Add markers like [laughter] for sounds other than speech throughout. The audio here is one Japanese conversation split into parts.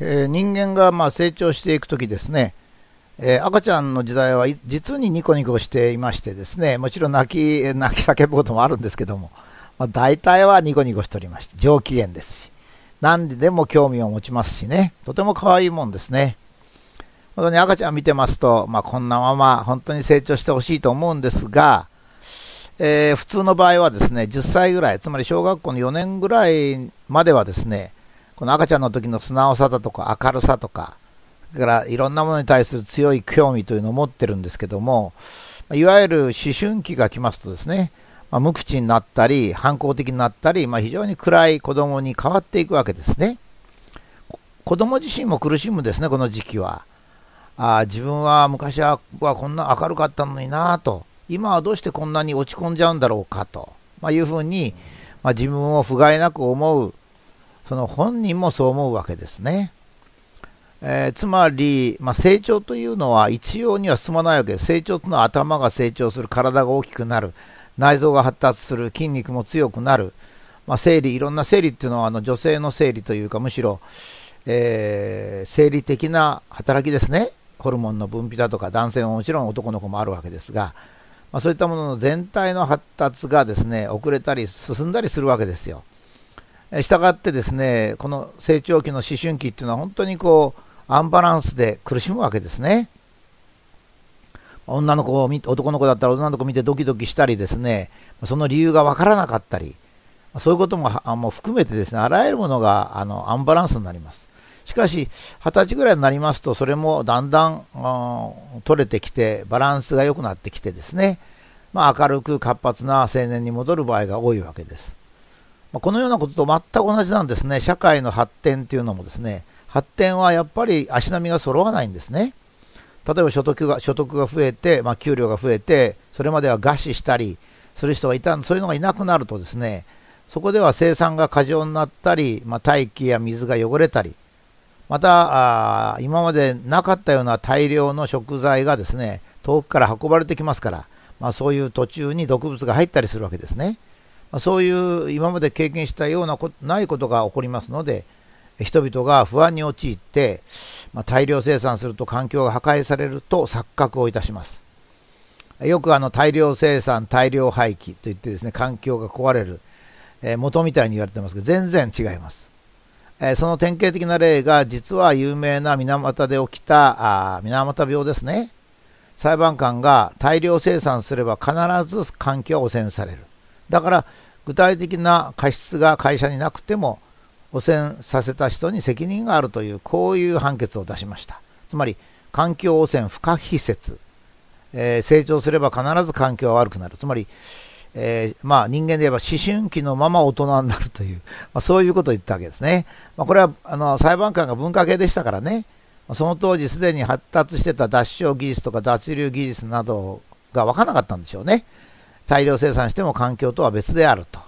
えー、人間がま成長していく時ですね、えー、赤ちゃんの時代は実にニコニコしていましてですね。もちろん泣き泣き叫ぶこともあるんですけども、まあ、大体はニコニコしておりまして上機嫌ですし。何ででも興味を持ちますしね。とても可愛いもんですね。本当に赤ちゃん見てますと、まあ、こんなまま本当に成長してほしいと思うんですが、えー、普通の場合はですね10歳ぐらいつまり小学校の4年ぐらいまではですねこの赤ちゃんの時の素直さだとか明るさとか、それからいろんなものに対する強い興味というのを持ってるんですけども、いわゆる思春期が来ますとですね、まあ、無口になったり、反抗的になったり、まあ、非常に暗い子供に変わっていくわけですね。子供自身も苦しむですね、この時期は。あ自分は昔はこんな明るかったのになと、今はどうしてこんなに落ち込んじゃうんだろうかと、まあ、いうふうに、まあ、自分を不甲斐なく思うその本人もそう思うわけですね。えー、つまり、まあ、成長というのは一様には進まないわけです。成長というのは頭が成長する、体が大きくなる、内臓が発達する、筋肉も強くなる、まあ、生理、いろんな生理っていうのはあの女性の生理というか、むしろ、えー、生理的な働きですね。ホルモンの分泌だとか、男性ももちろん男の子もあるわけですが、まあ、そういったものの全体の発達がですね、遅れたり進んだりするわけですよ。したがってですね、この成長期の思春期っていうのは本当にこう、アンバランスで苦しむわけですね。女の子を見男の子だったら女の子を見てドキドキしたりですね、その理由がわからなかったり、そういうこともも含めてですね、あらゆるものがあのアンバランスになります。しかし、二十歳ぐらいになりますと、それもだんだん取れてきて、バランスが良くなってきてですね、まあ、明るく活発な青年に戻る場合が多いわけです。まこのようなことと全く同じなんですね。社会の発展っていうのもですね、発展はやっぱり足並みが揃わないんですね。例えば所得が所得が増えて、まあ、給料が増えて、それまでは餓死したりする人がいた、そういうのがいなくなるとですね、そこでは生産が過剰になったり、まあ、大気や水が汚れたり、またあ今までなかったような大量の食材がですね遠くから運ばれてきますから、まあ、そういう途中に毒物が入ったりするわけですね。そういう今まで経験したようなことないことが起こりますので、人々が不安に陥って、まあ、大量生産すると環境が破壊されると錯覚をいたします。よくあの大量生産、大量廃棄といってですね、環境が壊れる、えー、元みたいに言われてますけど、全然違います。えー、その典型的な例が、実は有名な水俣で起きたあ水俣病ですね。裁判官が大量生産すれば必ず環境は汚染される。だから具体的な過失が会社になくても汚染させた人に責任があるというこういう判決を出しました。つまり環境汚染不可避説、えー、成長すれば必ず環境は悪くなる。つまり、えー、まあ、人間で言えば思春期のまま大人になるという、[laughs] まあ、そういうことを言ったわけですね、まあ、これはあの裁判官が文化系でしたからね。その当時すでに発達してた脱脂技術とか脱流技術などが分からなかったんでしょうね。大量生産しても環境とは別であると、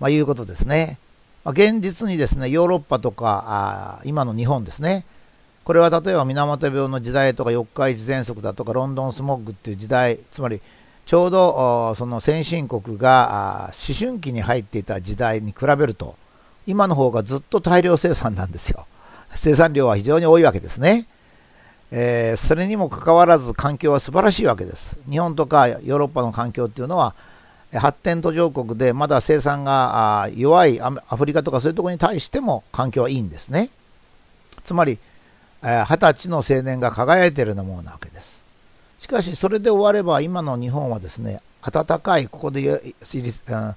まあ、いうことですね。まあ、現実にですね、ヨーロッパとかあ今の日本ですね、これは例えば水俣病の時代とか四日市喘息だとかロンドンスモッグっていう時代、つまりちょうどその先進国が思春期に入っていた時代に比べると、今の方がずっと大量生産なんですよ。生産量は非常に多いわけですね。えー、それにもかかわらず環境は素晴らしいわけです。日本とかヨーロッパの環境っていうのは発展途上国でまだ生産が弱いアフリカとかそういうところに対しても環境はいいんですね。つまり二十歳の青年が輝いているようなものなわけです。しかしそれで終われば今の日本はですね暖かいここでシリー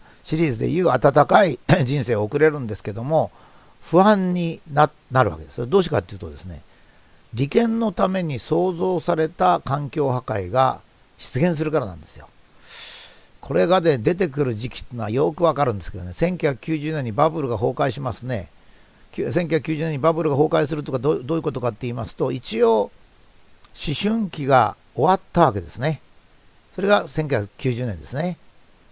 ズでいう暖かい人生を送れるんですけども不安になるわけです。どうしてかっていうとですね利権のために創造された環境破壊が出現するからなんですよ。これがね、出てくる時期っていうのはよくわかるんですけどね、1990年にバブルが崩壊しますね。1990年にバブルが崩壊するとかどういうことかって言いますと、一応、思春期が終わったわけですね。それが1990年ですね。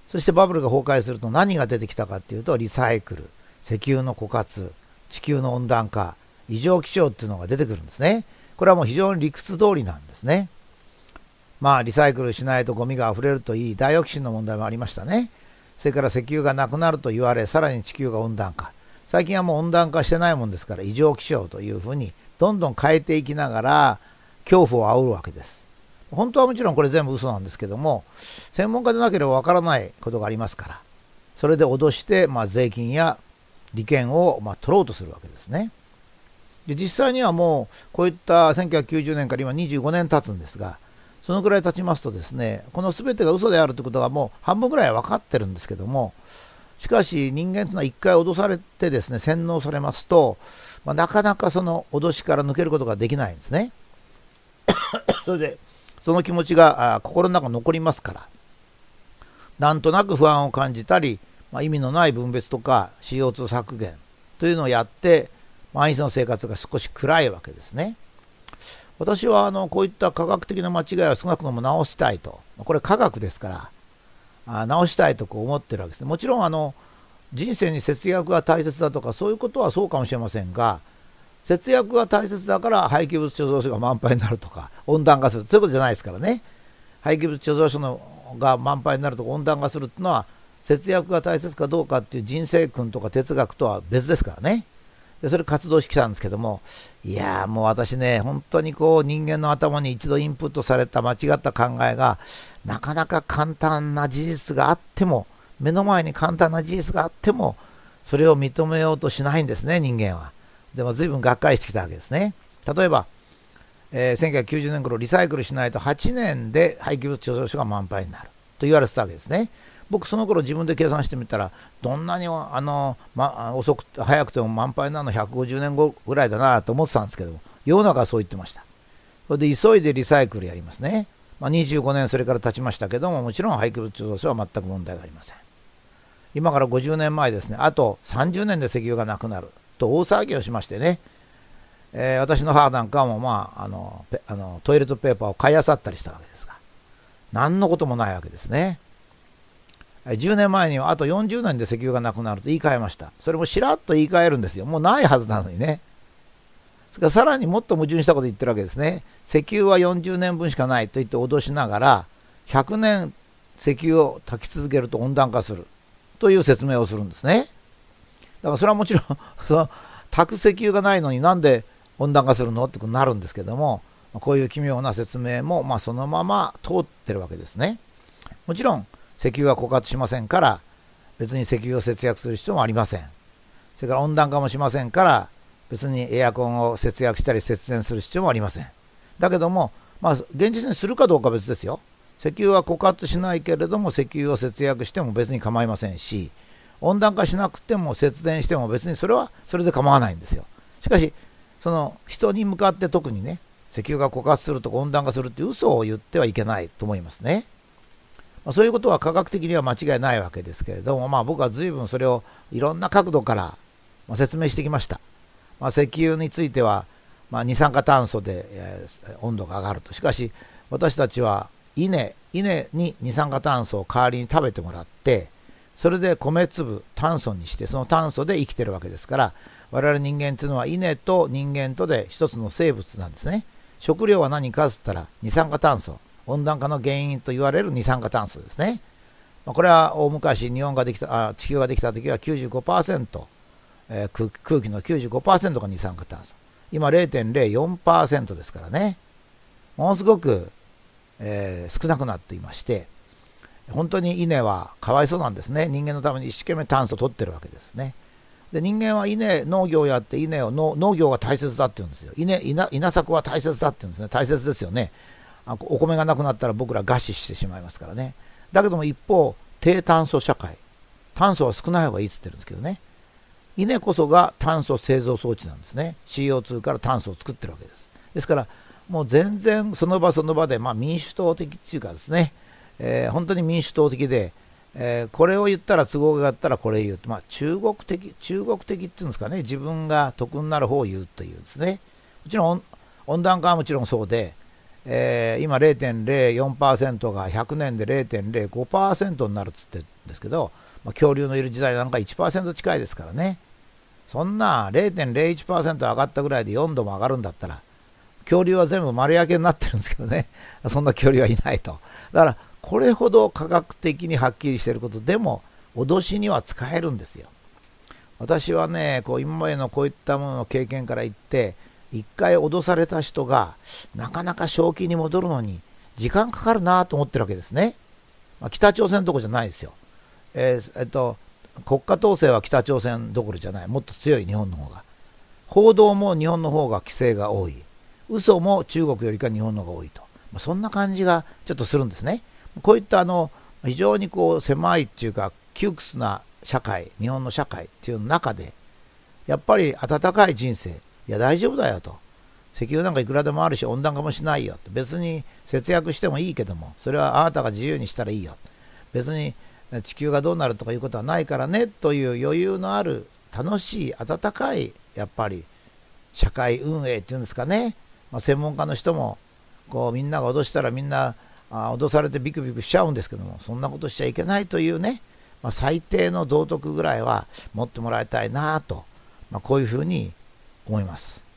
そしてバブルが崩壊すると何が出てきたかっていうと、リサイクル、石油の枯渇、地球の温暖化、異常気象っていうのが出てくるんですね。これはもう非常に理屈通りなんですね。まあ、リサイクルしないとゴミが溢れるといい、ダイオキシンの問題もありましたね。それから石油がなくなると言われ、さらに地球が温暖化。最近はもう温暖化してないもんですから異常気象というふうにどんどん変えていきながら恐怖を煽るわけです本当はもちろんこれ全部嘘なんですけども専門家でなければわからないことがありますからそれで脅して、まあ、税金や利権を、まあ、取ろうとするわけですねで実際にはもうこういった1990年から今25年経つんですがそのくらい経ちますとですねこの全てが嘘であるということがもう半分ぐらいは分かってるんですけどもしかし人間というのは一回脅されてですね洗脳されますと、まあ、なかなかその脅しから抜けることができないんですね。[coughs] それでその気持ちが心の中に残りますからなんとなく不安を感じたり、まあ、意味のない分別とか CO2 削減というのをやって毎日の生活が少し暗いわけですね。私はあのこういった科学的な間違いは少なくとも直したいとこれ科学ですからあ直したいとこう思ってるわけですね。もちろんあの人生に節約が大切だとかそういうことはそうかもしれませんが節約が大切だから廃棄物貯蔵所が満杯になるとか温暖化するそういうことじゃないですからね廃棄物貯蔵所のが満杯になるとか温暖化するっていうのは節約が大切かどうかっていう人生訓とか哲学とは別ですからねでそれ活動してきたんですけどもいやーもう私ね本当にこう人間の頭に一度インプットされた間違った考えがなかなか簡単な事実があっても目の前に簡単な事実があってもそれを認めようとしないんですね人間は。でも随分がっかりしてきたわけですね。例えば、えー、1990年頃リサイクルしないと8年で廃棄物貯蔵所が満杯になると言われてたわけですね。僕その頃自分で計算してみたらどんなにあの、ま、遅く早くても満杯なの150年後ぐらいだなと思ってたんですけども世の中はそう言ってました。それで急いでリサイクルやりますね、まあ、25年それから経ちましたけどももちろん廃棄物貯蔵所は全く問題がありません。今から50年前ですね。あと30年で石油がなくなる。と大騒ぎをしましてね、えー、私の母なんかも、まあ、あのあのトイレットペーパーを買いあさったりしたわけですが何のこともないわけですね。10年前にはあと40年で石油がなくなると言い換えました。それもしらっと言い換えるんですよ。もうないはずなのにね。それからさらにもっと矛盾したこと言ってるわけですね。石油は40年分しかないと言って脅しながら、100年石油を炊き続けると温暖化するという説明をするんですね。だからそれはもちろん [laughs] その炊く石油がないのになんで温暖化するのってなるんですけども、こういう奇妙な説明も、まあ、そのまま通ってるわけですね。もちろん石油は枯渇しませんから別に石油を節約する必要もありません。それから温暖化もしませんから別にエアコンを節約したり節電する必要もありません。だけどもまあ現実にするかどうかは別ですよ。石油は枯渇しないけれども石油を節約しても別に構いませんし温暖化しなくても節電しても別にそれはそれで構わないんですよ。しかしその人に向かって特にね石油が枯渇するとか温暖化するって嘘を言ってはいけないと思いますね。ま、そういうことは科学的には間違いないわけですけれども、まあ、僕は随分それをいろんな角度から説明してきました。まあ、石油については、まあ、二酸化炭素で、え、温度が上がると。しかし私たちは稲稲に二酸化炭素を代わりに食べてもらってそれで米粒炭素にしてその炭素で生きてるわけですから我々人間というのは稲と人間とで一つの生物なんですね食料は何かっつったら二酸化炭素温暖化の原因と言われる二酸化炭素ですね。まこれは大昔日本ができたあ地球ができた時は95%、えー、空気の95%が二酸化炭素。今0.04%ですからね。ものすごく、えー、少なくなっていまして本当に稲はかわいそうなんですね。人間のために一生懸命炭素を取ってるわけですね。で人間は稲農業をやって稲を農業が大切だって言うんですよ。稲稲稲作は大切だって言うんですね。大切ですよね。お米がなくなったら僕ら餓死してしまいますからね。だけども一方低炭素社会。炭素は少ない方がいいっつってるんですけどね。稲こそが炭素製造装置なんですね。CO2 から炭素を作ってるわけです。ですからもう全然その場その場で、まあ、民主党的っていうかですね、えー、本当に民主党的で、えー、これを言ったら都合があったらこれ言う。と、まあ、中国的中国的っていうんですかね。自分が得になる方を言うというですね。もちろん温暖化はもちろんそうでえー、今0.04%が100年で0.05%になるっつってるんですけど、まあ、恐竜のいる時代なんか1%近いですからね。そんな0.01%上がったぐらいで4度も上がるんだったら恐竜は全部丸焼けになってるんですけどね。[laughs] そんな恐竜はいないと。だからこれほど科学的にはっきりしてることでも脅しには使えるんですよ。私はねこう今までのこういったものの経験から言って一回脅された人がなかなか正気に戻るのに時間かかるなと思ってるわけですね、まあ、北朝鮮どころじゃないですよ、えー、えっと国家統制は北朝鮮どころじゃない。もっと強い日本の方が。報道も日本の方が規制が多い。嘘も中国よりか日本の方が多いと、まあ、そんな感じがちょっとするんですね。こういったあの非常にこう狭いっていうか窮屈な社会日本の社会っていう中でやっぱり温かい人生いや大丈夫だよと。石油なんかいくらでもあるし温暖化もしないよ別に節約してもいいけどもそれはあなたが自由にしたらいいよ別に地球がどうなるとかいうことはないからねという余裕のある楽しい温かいやっぱり社会運営っていうんですかね、まあ、専門家の人もこうみんなが脅したらみんな脅されてビクビクしちゃうんですけどもそんなことしちゃいけないというね、まあ、最低の道徳ぐらいは持ってもらいたいなと、まあ、こういうふうに思います。